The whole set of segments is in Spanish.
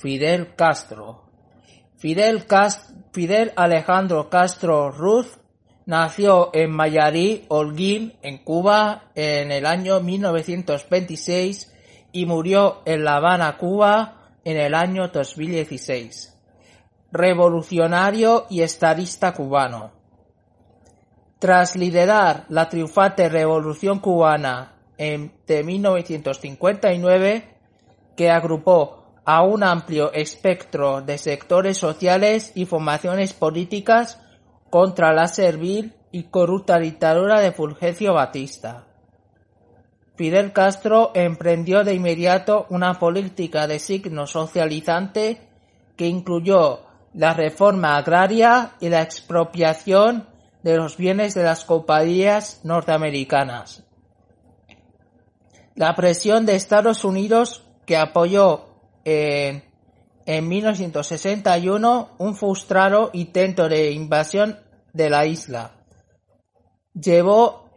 Fidel Castro. Fidel, Fidel Alejandro Castro Ruz nació en Mayarí, Holguín, en Cuba, en el año 1926 y murió en La Habana, Cuba, en el año 2016. Revolucionario y estadista cubano. Tras liderar la triunfante Revolución cubana de 1959, que agrupó a un amplio espectro de sectores sociales y formaciones políticas contra la servil y corrupta dictadura de Fulgencio Batista. Fidel Castro emprendió de inmediato una política de signo socializante que incluyó la reforma agraria y la expropiación de los bienes de las compañías norteamericanas. La presión de Estados Unidos que apoyó en 1961 un frustrado intento de invasión de la isla. Llevó,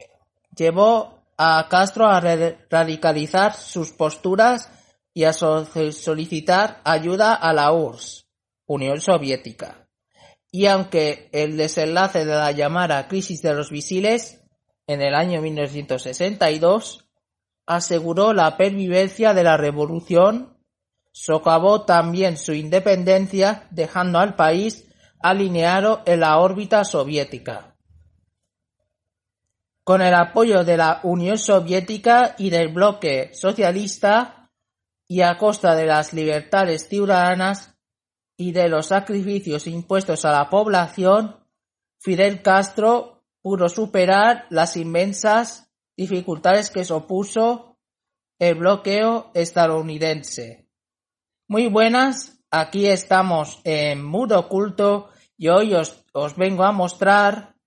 llevó a Castro a radicalizar sus posturas y a solicitar ayuda a la URSS, Unión Soviética. Y aunque el desenlace de la llamada crisis de los misiles en el año 1962 aseguró la pervivencia de la revolución Socavó también su independencia dejando al país alineado en la órbita soviética. Con el apoyo de la Unión Soviética y del bloque socialista y a costa de las libertades ciudadanas y de los sacrificios impuestos a la población, Fidel Castro pudo superar las inmensas dificultades que supuso el bloqueo estadounidense. Muy buenas, aquí estamos en Mudo Oculto y hoy os, os vengo a mostrar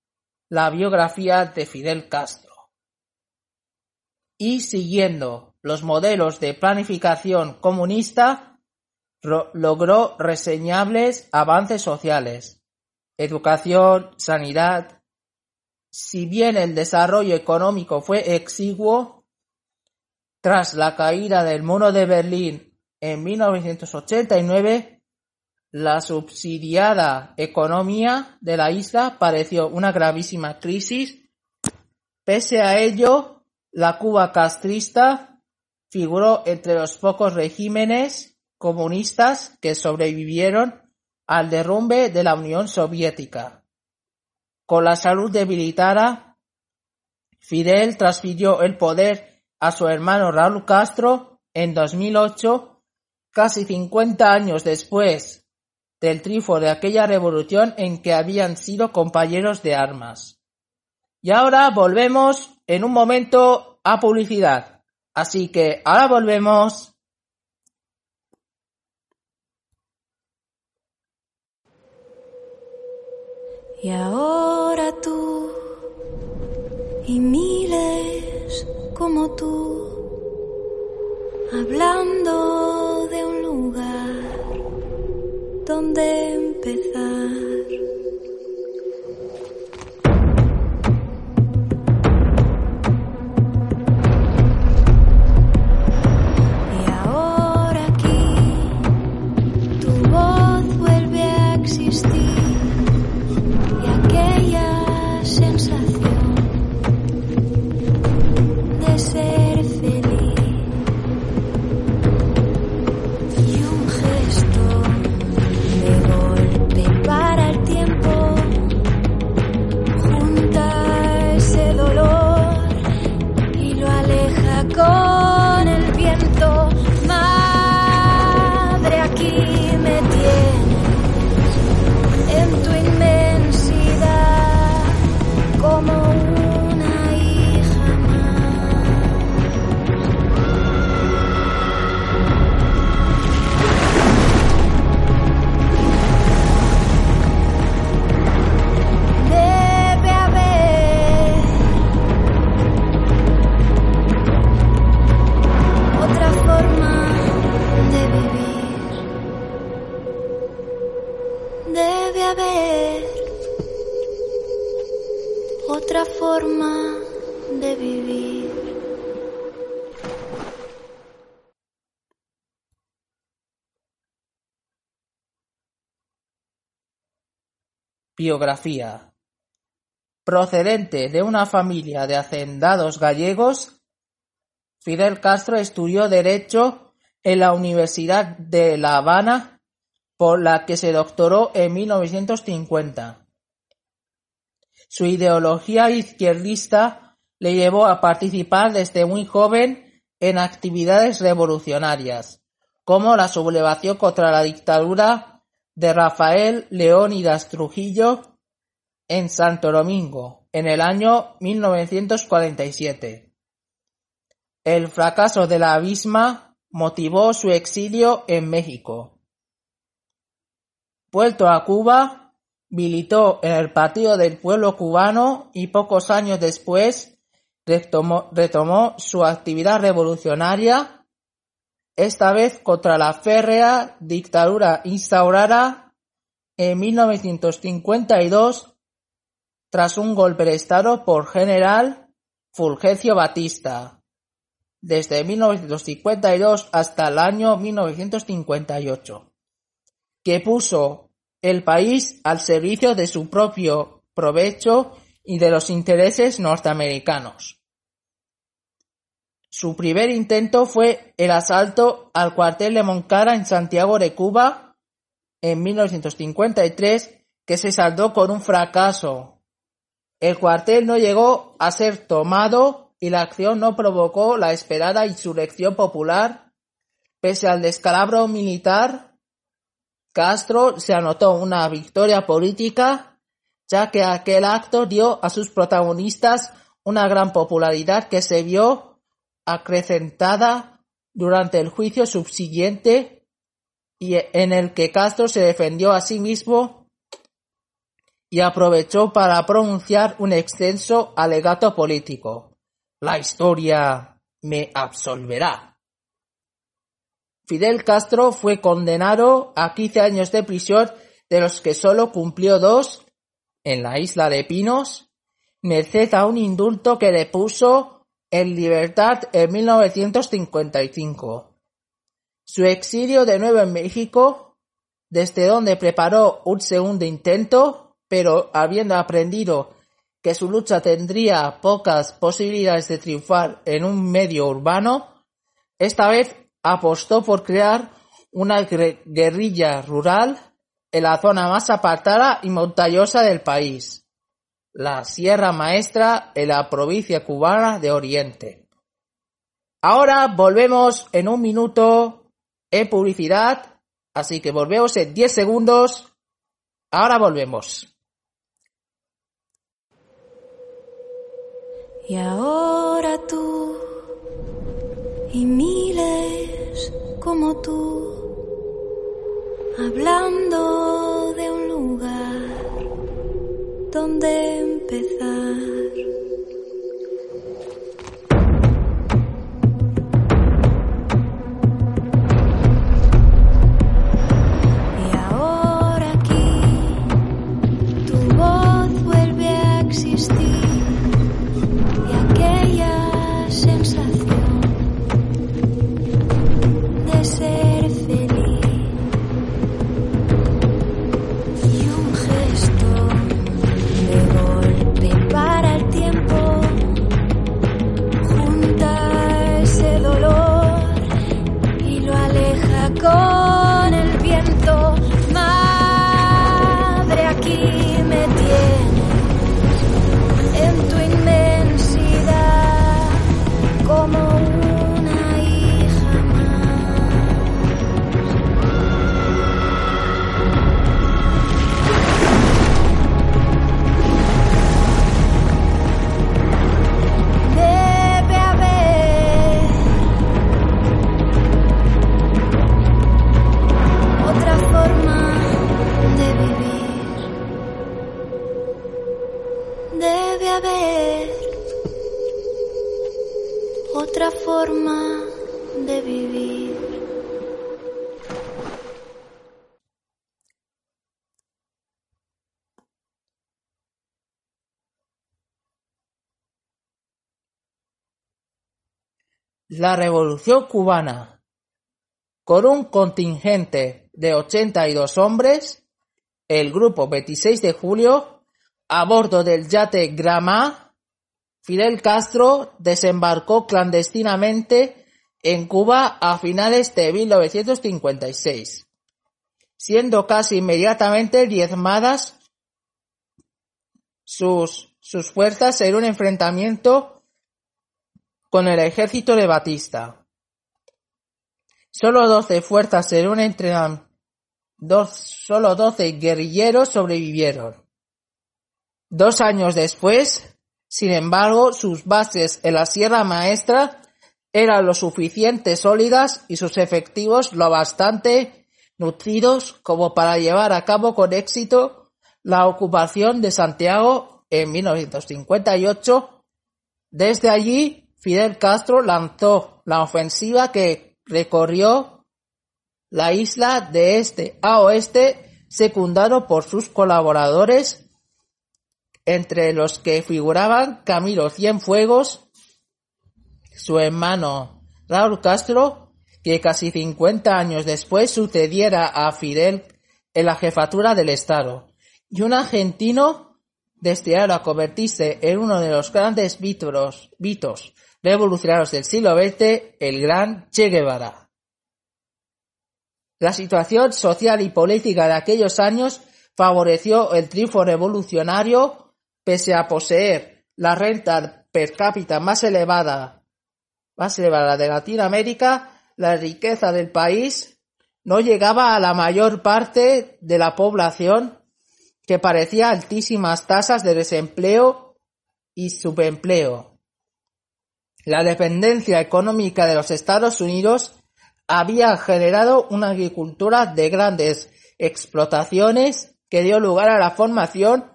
la biografía de Fidel Castro. Y siguiendo los modelos de planificación comunista, logró reseñables avances sociales, educación, sanidad. Si bien el desarrollo económico fue exiguo, tras la caída del muro de Berlín en 1989, la subsidiada economía de la isla padeció una gravísima crisis. Pese a ello, la Cuba castrista figuró entre los pocos regímenes comunistas que sobrevivieron al derrumbe de la Unión Soviética. Con la salud debilitada, Fidel transfirió el poder a su hermano Raúl Castro en 2008 casi cincuenta años después del triunfo de aquella revolución en que habían sido compañeros de armas. Y ahora volvemos en un momento a publicidad. Así que ahora volvemos. Y ahora tú y miles como tú hablando de un lugar donde empezar. Forma de vivir. Biografía Procedente de una familia de hacendados gallegos, Fidel Castro estudió Derecho en la Universidad de La Habana, por la que se doctoró en 1950. Su ideología izquierdista le llevó a participar desde muy joven en actividades revolucionarias, como la sublevación contra la dictadura de Rafael Leónidas Trujillo en Santo Domingo en el año 1947. El fracaso de la misma motivó su exilio en México. Vuelto a Cuba, militó en el Partido del Pueblo Cubano y pocos años después retomó, retomó su actividad revolucionaria, esta vez contra la férrea dictadura instaurada en 1952 tras un golpe de Estado por general Fulgencio Batista, desde 1952 hasta el año 1958, que puso el país al servicio de su propio provecho y de los intereses norteamericanos. Su primer intento fue el asalto al cuartel de Moncada en Santiago de Cuba en 1953, que se saldó con un fracaso. El cuartel no llegó a ser tomado y la acción no provocó la esperada insurrección popular, pese al descalabro militar Castro se anotó una victoria política, ya que aquel acto dio a sus protagonistas una gran popularidad que se vio acrecentada durante el juicio subsiguiente y en el que Castro se defendió a sí mismo y aprovechó para pronunciar un extenso alegato político. La historia me absolverá. Fidel Castro fue condenado a 15 años de prisión, de los que solo cumplió dos en la isla de Pinos, merced a un indulto que le puso en libertad en 1955. Su exilio de nuevo en México, desde donde preparó un segundo intento, pero habiendo aprendido que su lucha tendría pocas posibilidades de triunfar en un medio urbano, esta vez apostó por crear una guerrilla rural en la zona más apartada y montañosa del país, la Sierra Maestra en la provincia cubana de Oriente. Ahora volvemos en un minuto en publicidad, así que volvemos en 10 segundos. Ahora volvemos. Y ahora tú y miles como tú, hablando de un lugar donde empezar. La Revolución cubana, con un contingente de 82 hombres, el grupo 26 de julio, a bordo del yate Gramá, Fidel Castro desembarcó clandestinamente en Cuba a finales de 1956, siendo casi inmediatamente diezmadas sus, sus fuerzas en un enfrentamiento con el ejército de Batista. Solo 12 fuerzas en un entrenamiento, solo 12 guerrilleros sobrevivieron. Dos años después, sin embargo, sus bases en la Sierra Maestra eran lo suficiente sólidas y sus efectivos lo bastante nutridos como para llevar a cabo con éxito la ocupación de Santiago en 1958. Desde allí, Fidel Castro lanzó la ofensiva que recorrió la isla de este a oeste, secundado por sus colaboradores, entre los que figuraban Camilo Cienfuegos, su hermano Raúl Castro, que casi 50 años después sucediera a Fidel en la jefatura del Estado, y un argentino destinado a convertirse en uno de los grandes vitos revolucionarios del siglo XX, el gran Che Guevara. La situación social y política de aquellos años favoreció el triunfo revolucionario pese a poseer la renta per cápita más elevada, más elevada de Latinoamérica, la riqueza del país no llegaba a la mayor parte de la población que parecía altísimas tasas de desempleo y subempleo. La dependencia económica de los Estados Unidos había generado una agricultura de grandes explotaciones que dio lugar a la formación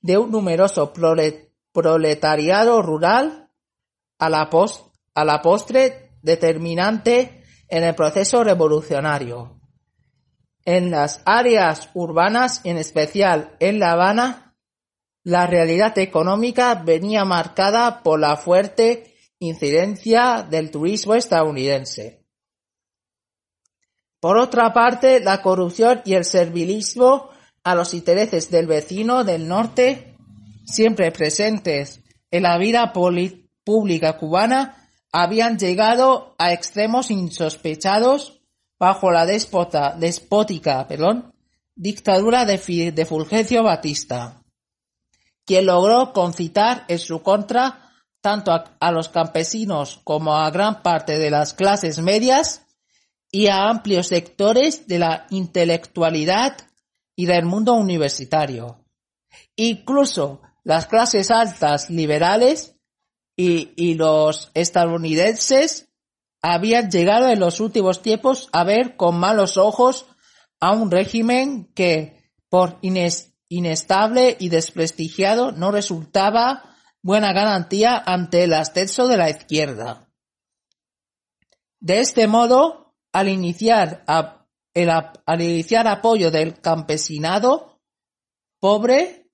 de un numeroso proletariado rural a la, a la postre determinante en el proceso revolucionario. En las áreas urbanas, en especial en La Habana, la realidad económica venía marcada por la fuerte incidencia del turismo estadounidense. Por otra parte, la corrupción y el servilismo a los intereses del vecino del norte, siempre presentes en la vida pública cubana, habían llegado a extremos insospechados bajo la déspota, despótica perdón, dictadura de, de Fulgencio Batista, quien logró concitar en su contra tanto a, los campesinos como a gran parte de las clases medias y a amplios sectores de la intelectualidad y del mundo universitario. Incluso las clases altas liberales y, y, los estadounidenses habían llegado en los últimos tiempos a ver con malos ojos a un régimen que, por inestable y desprestigiado, no resultaba buena garantía ante el ascenso de la izquierda. De este modo, al iniciar, al iniciar apoyo del campesinado pobre,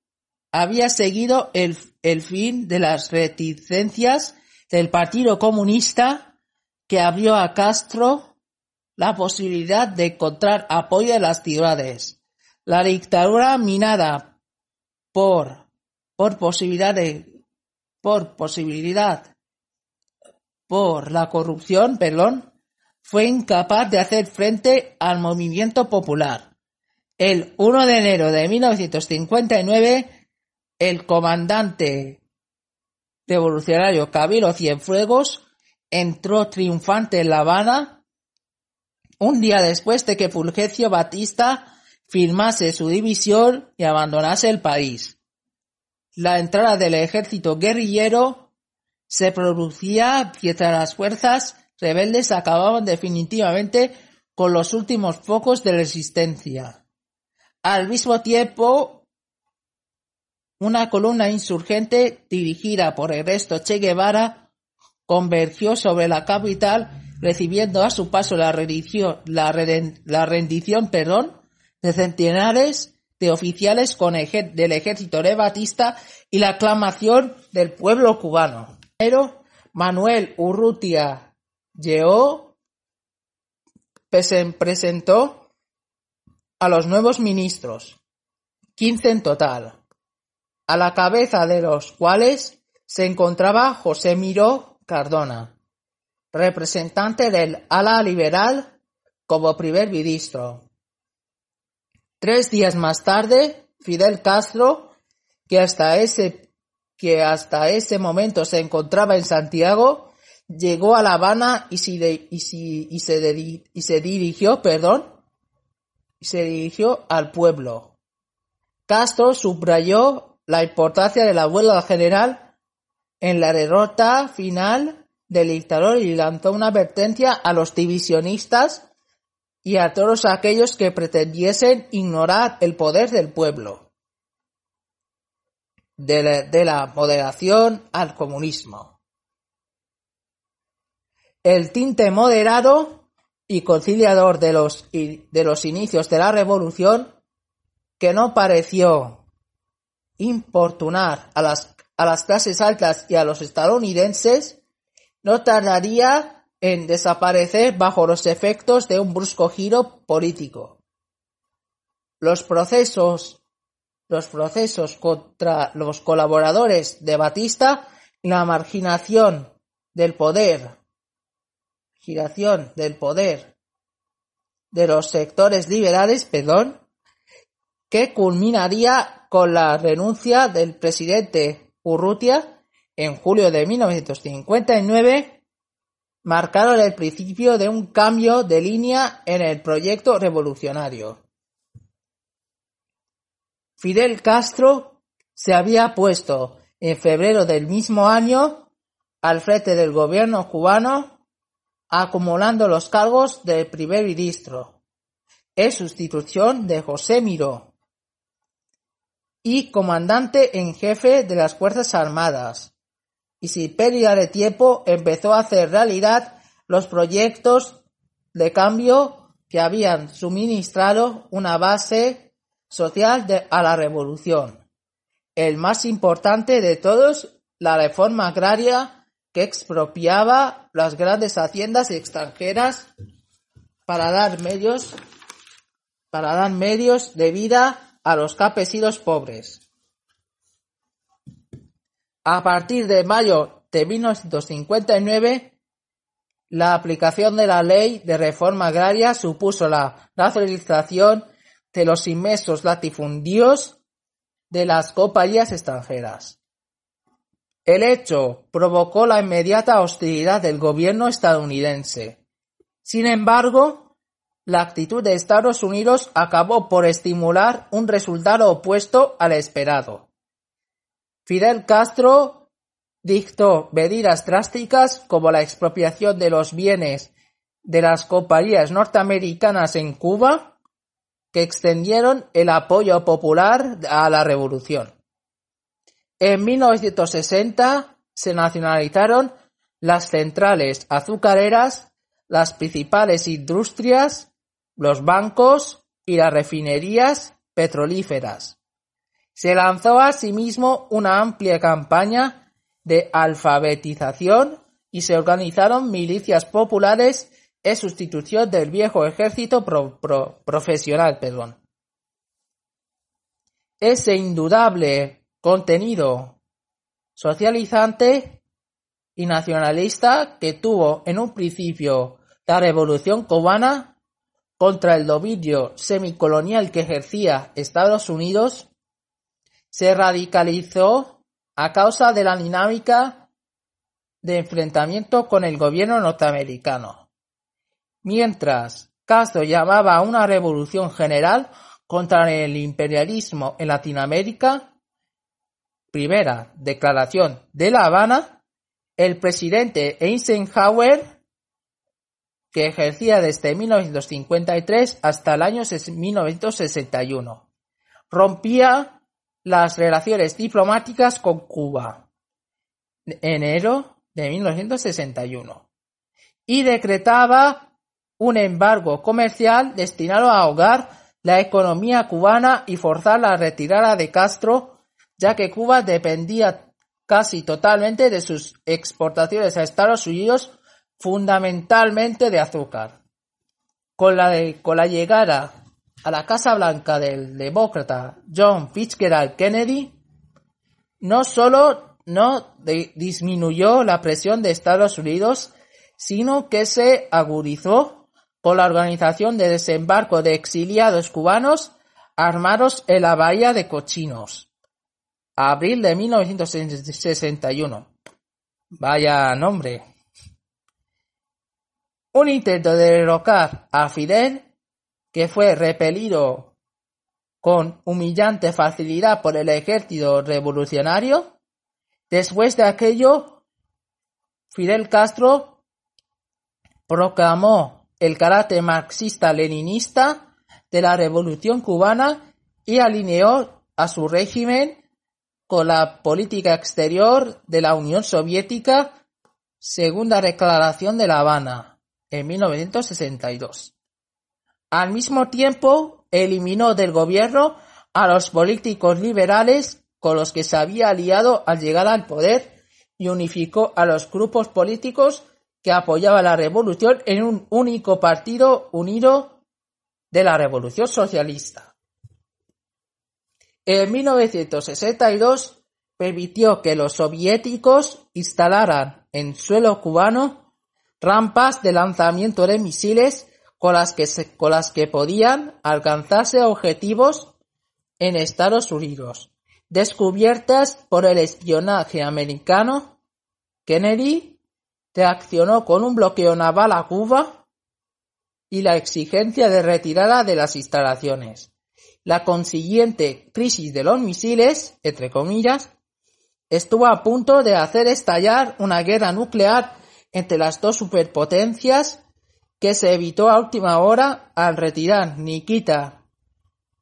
había seguido el, el fin de las reticencias del Partido Comunista que abrió a Castro la posibilidad de encontrar apoyo en las ciudades. La dictadura minada por, por posibilidad de por posibilidad por la corrupción, perdón, fue incapaz de hacer frente al movimiento popular. El 1 de enero de 1959, el comandante revolucionario Cabilo Cienfuegos entró triunfante en La Habana un día después de que Fulgencio Batista firmase su división y abandonase el país la entrada del ejército guerrillero se producía mientras las fuerzas rebeldes acababan definitivamente con los últimos focos de resistencia. Al mismo tiempo, una columna insurgente dirigida por Ernesto Che Guevara convergió sobre la capital recibiendo a su paso la rendición, la, rendición perdón, de centenares de oficiales con del ejército de Batista y la aclamación del pueblo cubano. Pero Manuel Urrutia Yeó presentó a los nuevos ministros, quince en total, a la cabeza de los cuales se encontraba José Miró Cardona, representante del ala liberal como primer ministro. Tres días más tarde, Fidel Castro, que hasta ese, que hasta ese momento se encontraba en Santiago, llegó a La Habana y se, y se, y se dirigió, perdón, se dirigió al pueblo. Castro subrayó la importancia de la huelga general en la derrota final del dictador y lanzó una advertencia a los divisionistas y a todos aquellos que pretendiesen ignorar el poder del pueblo. De la, de la moderación al comunismo. El tinte moderado y conciliador de los, de los inicios de la revolución, que no pareció importunar a las, a las clases altas y a los estadounidenses, no tardaría en desaparecer bajo los efectos de un brusco giro político. Los procesos, los procesos contra los colaboradores de Batista la marginación del poder, giración del poder de los sectores liberales, perdón, que culminaría con la renuncia del presidente Urrutia en julio de 1959 marcaron el principio de un cambio de línea en el proyecto revolucionario. Fidel Castro se había puesto en febrero del mismo año al frente del gobierno cubano, acumulando los cargos de primer ministro, en sustitución de José Miró, y comandante en jefe de las Fuerzas Armadas, y sin pérdida de tiempo empezó a hacer realidad los proyectos de cambio que habían suministrado una base social a la revolución. El más importante de todos, la reforma agraria que expropiaba las grandes haciendas extranjeras para dar medios para dar medios de vida a los campesinos pobres. A partir de mayo de 1959, la aplicación de la Ley de Reforma Agraria supuso la nacionalización de los inmensos latifundios de las compañías extranjeras. El hecho provocó la inmediata hostilidad del gobierno estadounidense. Sin embargo, la actitud de Estados Unidos acabó por estimular un resultado opuesto al esperado. Fidel Castro dictó medidas drásticas como la expropiación de los bienes de las compañías norteamericanas en Cuba, que extendieron el apoyo popular a la revolución. En 1960 se nacionalizaron las centrales azucareras, las principales industrias, los bancos y las refinerías petrolíferas. Se lanzó asimismo una amplia campaña de alfabetización y se organizaron milicias populares en sustitución del viejo ejército profesional. Ese indudable contenido socializante y nacionalista que tuvo en un principio la revolución cubana contra el dominio semicolonial que ejercía Estados Unidos se radicalizó a causa de la dinámica de enfrentamiento con el gobierno norteamericano. Mientras Castro llamaba a una revolución general contra el imperialismo en Latinoamérica, primera declaración de La Habana, el presidente Eisenhower, que ejercía desde 1953 hasta el año 1961, rompía las relaciones diplomáticas con Cuba, enero de 1961, y decretaba un embargo comercial destinado a ahogar la economía cubana y forzar la retirada de Castro, ya que Cuba dependía casi totalmente de sus exportaciones a Estados Unidos fundamentalmente de azúcar. Con la, con la llegada a la Casa Blanca del demócrata John Fitzgerald Kennedy, no solo no disminuyó la presión de Estados Unidos, sino que se agudizó por la organización de desembarco de exiliados cubanos armados en la bahía de Cochinos. Abril de 1961. Vaya nombre. Un intento de derrocar a Fidel, que fue repelido con humillante facilidad por el ejército revolucionario. Después de aquello, Fidel Castro proclamó el carácter marxista-leninista de la revolución cubana y alineó a su régimen con la política exterior de la Unión Soviética según la Declaración de La Habana en 1962. Al mismo tiempo, eliminó del gobierno a los políticos liberales con los que se había aliado al llegar al poder y unificó a los grupos políticos que apoyaban la revolución en un único partido unido de la revolución socialista. En 1962 permitió que los soviéticos instalaran en suelo cubano rampas de lanzamiento de misiles con las que, con las que podían alcanzarse objetivos en Estados Unidos, descubiertas por el espionaje americano. Kennedy reaccionó con un bloqueo naval a Cuba y la exigencia de retirada de las instalaciones. La consiguiente crisis de los misiles, entre comillas, estuvo a punto de hacer estallar una guerra nuclear entre las dos superpotencias que se evitó a última hora al retirar Nikita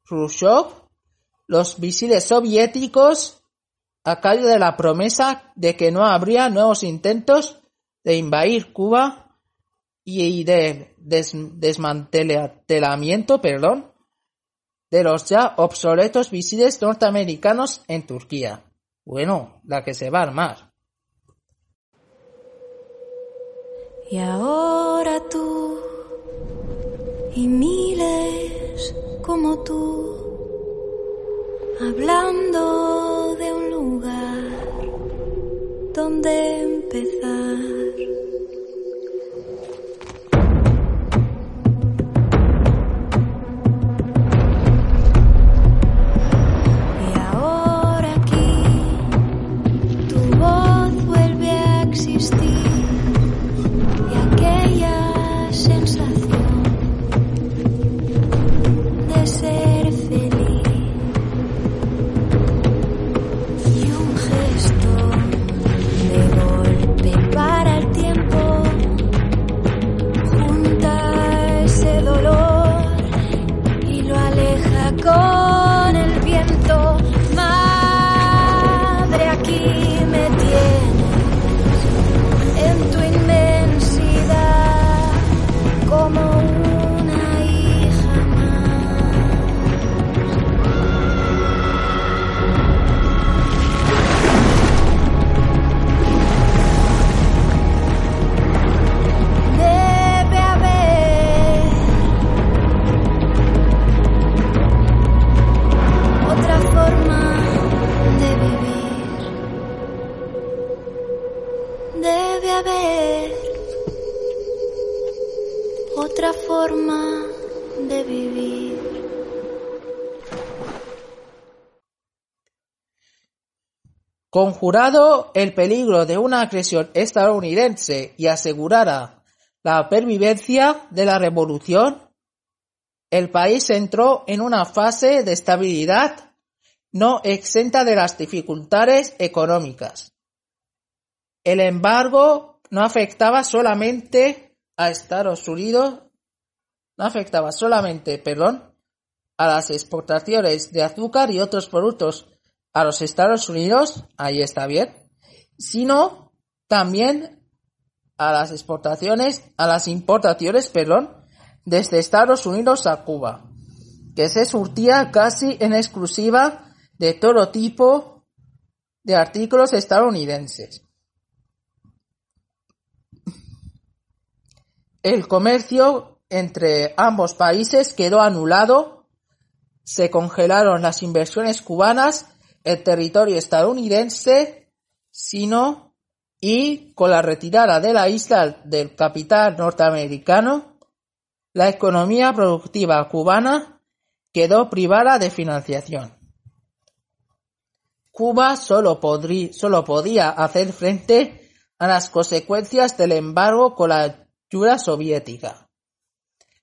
Khrushchev los misiles soviéticos a cambio de la promesa de que no habría nuevos intentos de invadir Cuba y de desmantelamiento perdón, de los ya obsoletos misiles norteamericanos en Turquía. Bueno, la que se va a armar. Y ahora tú y miles como tú, hablando de un lugar donde empezar. Conjurado el peligro de una agresión estadounidense y asegurada la pervivencia de la revolución, el país entró en una fase de estabilidad no exenta de las dificultades económicas. El embargo no afectaba solamente a Estados Unidos, no afectaba solamente, perdón, a las exportaciones de azúcar y otros productos a los Estados Unidos, ahí está bien, sino también a las exportaciones, a las importaciones, perdón, desde Estados Unidos a Cuba, que se surtía casi en exclusiva de todo tipo de artículos estadounidenses. el comercio entre ambos países quedó anulado, se congelaron las inversiones cubanas, el territorio estadounidense, sino y con la retirada de la isla del capital norteamericano, la economía productiva cubana quedó privada de financiación. Cuba solo, solo podía hacer frente a las consecuencias del embargo con la ayuda soviética.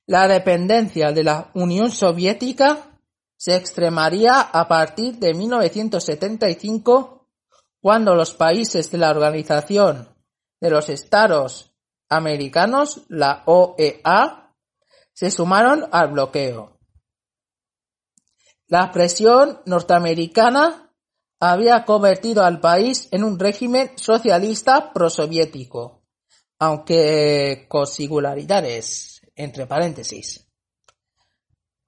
La dependencia de la Unión Soviética se extremaría a partir de 1975 cuando los países de la Organización de los Estados Americanos, la OEA, se sumaron al bloqueo. La presión norteamericana había convertido al país en un régimen socialista prosoviético, aunque con singularidades, entre paréntesis,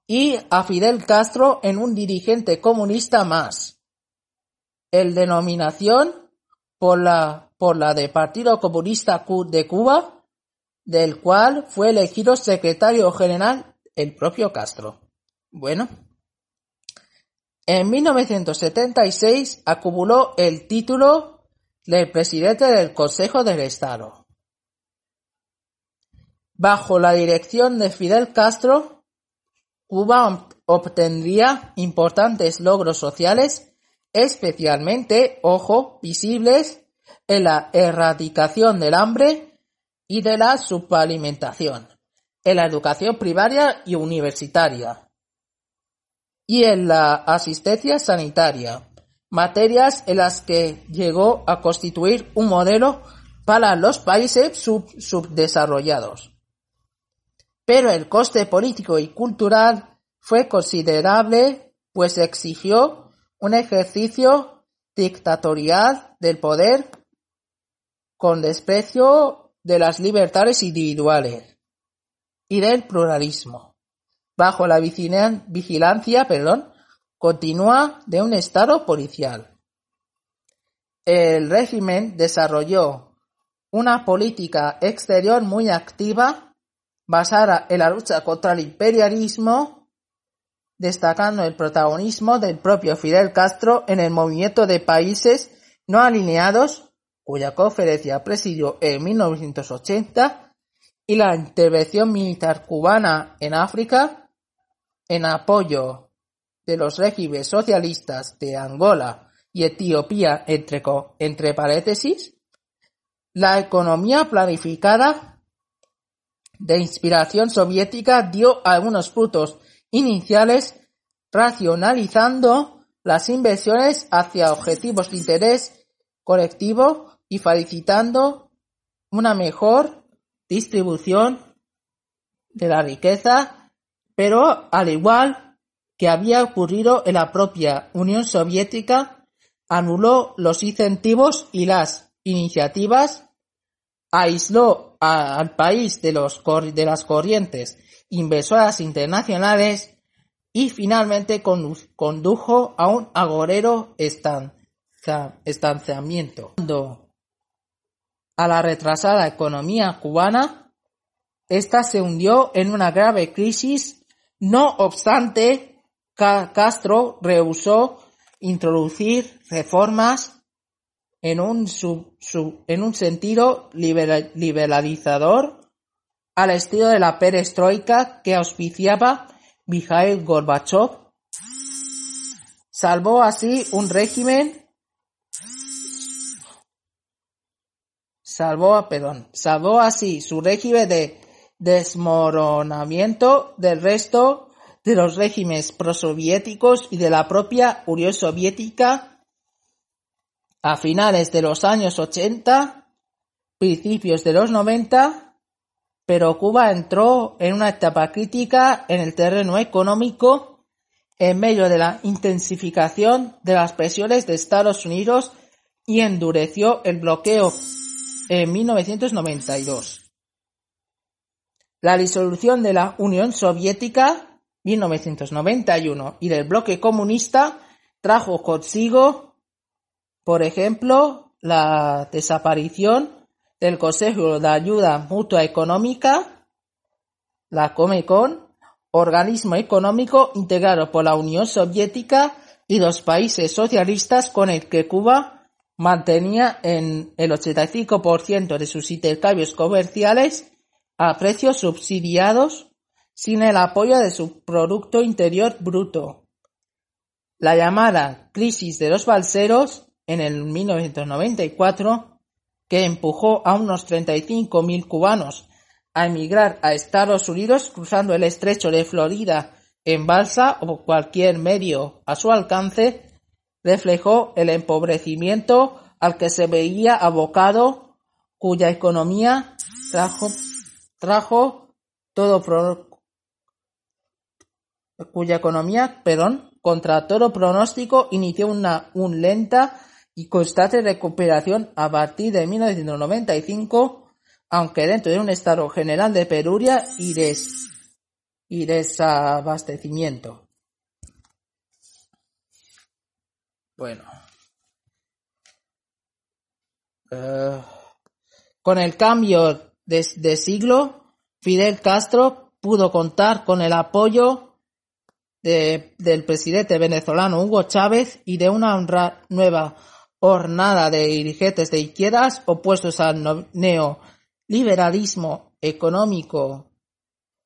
y a Fidel Castro en un dirigente comunista más. El denominación por la, por la de Partido Comunista de Cuba, del cual fue elegido secretario general el propio Castro. Bueno. En 1976 acumuló el título de presidente del Consejo del Estado. Bajo la dirección de Fidel Castro, Cuba obtendría importantes logros sociales, especialmente, ojo, visibles en la erradicación del hambre y de la subalimentación, en la educación primaria y universitaria, y en la asistencia sanitaria, materias en las que llegó a constituir un modelo para los países subdesarrollados pero el coste político y cultural fue considerable, pues exigió un ejercicio dictatorial del poder con desprecio de las libertades individuales y del pluralismo, bajo la vigilancia perdón, continua de un Estado policial. El régimen desarrolló una política exterior muy activa basada en la lucha contra el imperialismo, destacando el protagonismo del propio Fidel Castro en el movimiento de países no alineados, cuya conferencia presidió en 1980, y la intervención militar cubana en África, en apoyo de los regímenes socialistas de Angola y Etiopía, entre, entre paréntesis, la economía planificada de inspiración soviética dio algunos frutos iniciales racionalizando las inversiones hacia objetivos de interés colectivo y facilitando una mejor distribución de la riqueza, pero al igual que había ocurrido en la propia Unión Soviética, anuló los incentivos y las iniciativas aisló al país de, los, de las corrientes inversoras internacionales y finalmente condujo a un agorero estanciamiento. A la retrasada economía cubana, esta se hundió en una grave crisis, no obstante, Castro rehusó introducir reformas en un, en un sentido liberalizador al estilo de la perestroika que auspiciaba Mikhail Gorbachev. Salvó así un régimen salvó, perdón, salvó así su régimen de desmoronamiento del resto de los regímenes prosoviéticos y de la propia Unión Soviética a finales de los años 80, principios de los 90, pero Cuba entró en una etapa crítica en el terreno económico en medio de la intensificación de las presiones de Estados Unidos y endureció el bloqueo en 1992. La disolución de la Unión Soviética 1991 y del bloque comunista trajo consigo por ejemplo, la desaparición del Consejo de Ayuda Mutua Económica la Comecon, organismo económico integrado por la Unión Soviética y los países socialistas con el que Cuba mantenía en el 85% de sus intercambios comerciales a precios subsidiados sin el apoyo de su Producto Interior Bruto. La llamada crisis de los balseros en el 1994, que empujó a unos 35.000 cubanos a emigrar a Estados Unidos cruzando el estrecho de Florida en balsa o cualquier medio a su alcance, reflejó el empobrecimiento al que se veía abocado, cuya economía trajo, trajo todo cuya economía, perdón, contra todo pronóstico inició una un lenta y constante recuperación a partir de 1995 aunque dentro de un estado general de penuria y, desabastecimiento. Bueno. Eh, con el cambio de, siglo, Fidel Castro pudo contar con el apoyo del presidente venezolano Hugo Chávez y de una nueva hornada de dirigentes de izquierdas opuestos al neo liberalismo económico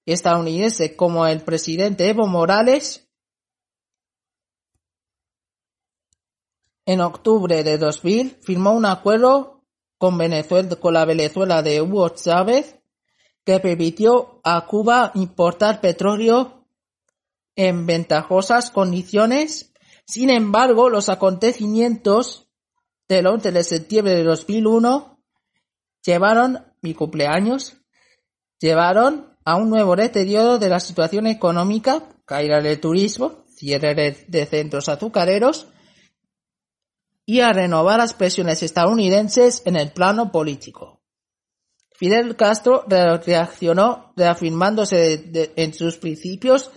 estadounidense como el presidente Evo Morales, en octubre de 2000 firmó un acuerdo con, Venezuela, con la Venezuela de Hugo Chávez que permitió a Cuba importar petróleo en ventajosas condiciones. Sin embargo, los acontecimientos del 11 de septiembre de 2001 llevaron mi cumpleaños, llevaron a un nuevo deterioro de la situación económica, caída del turismo, cierre de centros azucareros y a renovar las presiones estadounidenses en el plano político. Fidel Castro reaccionó reafirmándose en sus principios.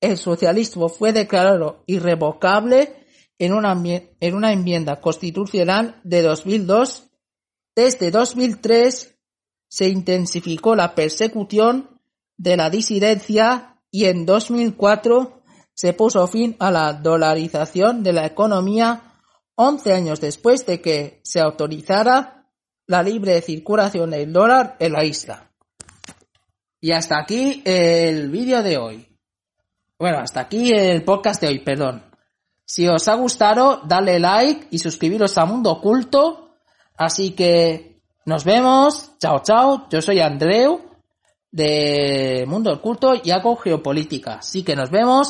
El socialismo fue declarado irrevocable en una, en una enmienda constitucional de 2002. Desde 2003 se intensificó la persecución de la disidencia y en 2004 se puso fin a la dolarización de la economía 11 años después de que se autorizara la libre circulación del dólar en la isla. Y hasta aquí el vídeo de hoy. Bueno, hasta aquí el podcast de hoy, perdón. Si os ha gustado, dale like y suscribiros a Mundo Oculto. Así que nos vemos. Chao, chao. Yo soy Andreu de Mundo Oculto y hago geopolítica. Así que nos vemos.